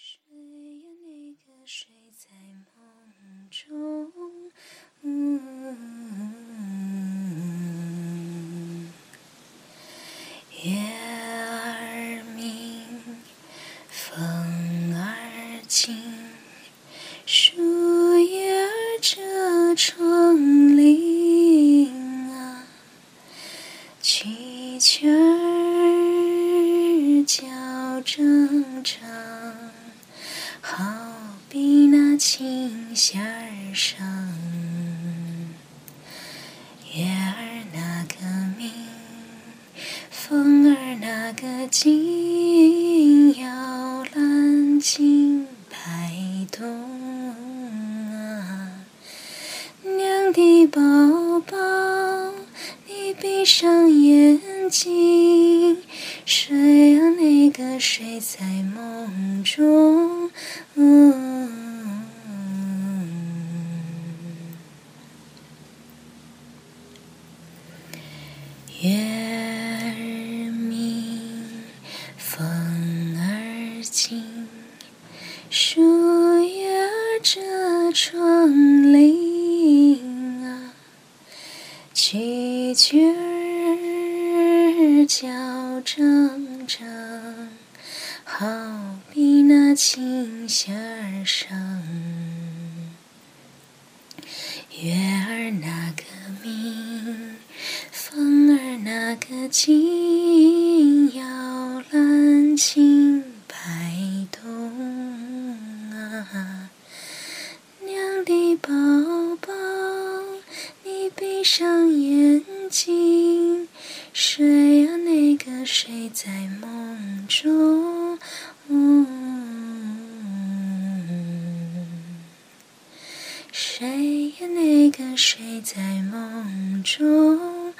谁呀？那个谁在梦中？月儿明，风儿轻，树叶儿遮窗棂啊，蛐蛐儿叫正常，好比那琴弦儿上。月儿那个明，风儿那个轻，摇篮轻摆动啊。娘的宝宝，你闭上眼睛，谁呀？那个谁在梦中？月儿明，风儿轻，树叶儿遮窗棂啊，蛐蛐儿叫铮铮，好比那琴弦儿上。月儿那个明，那个轻，摇篮轻摆动啊。娘的宝宝，你闭上眼睛，睡呀？那个睡在梦中？谁呀？那个谁在梦中？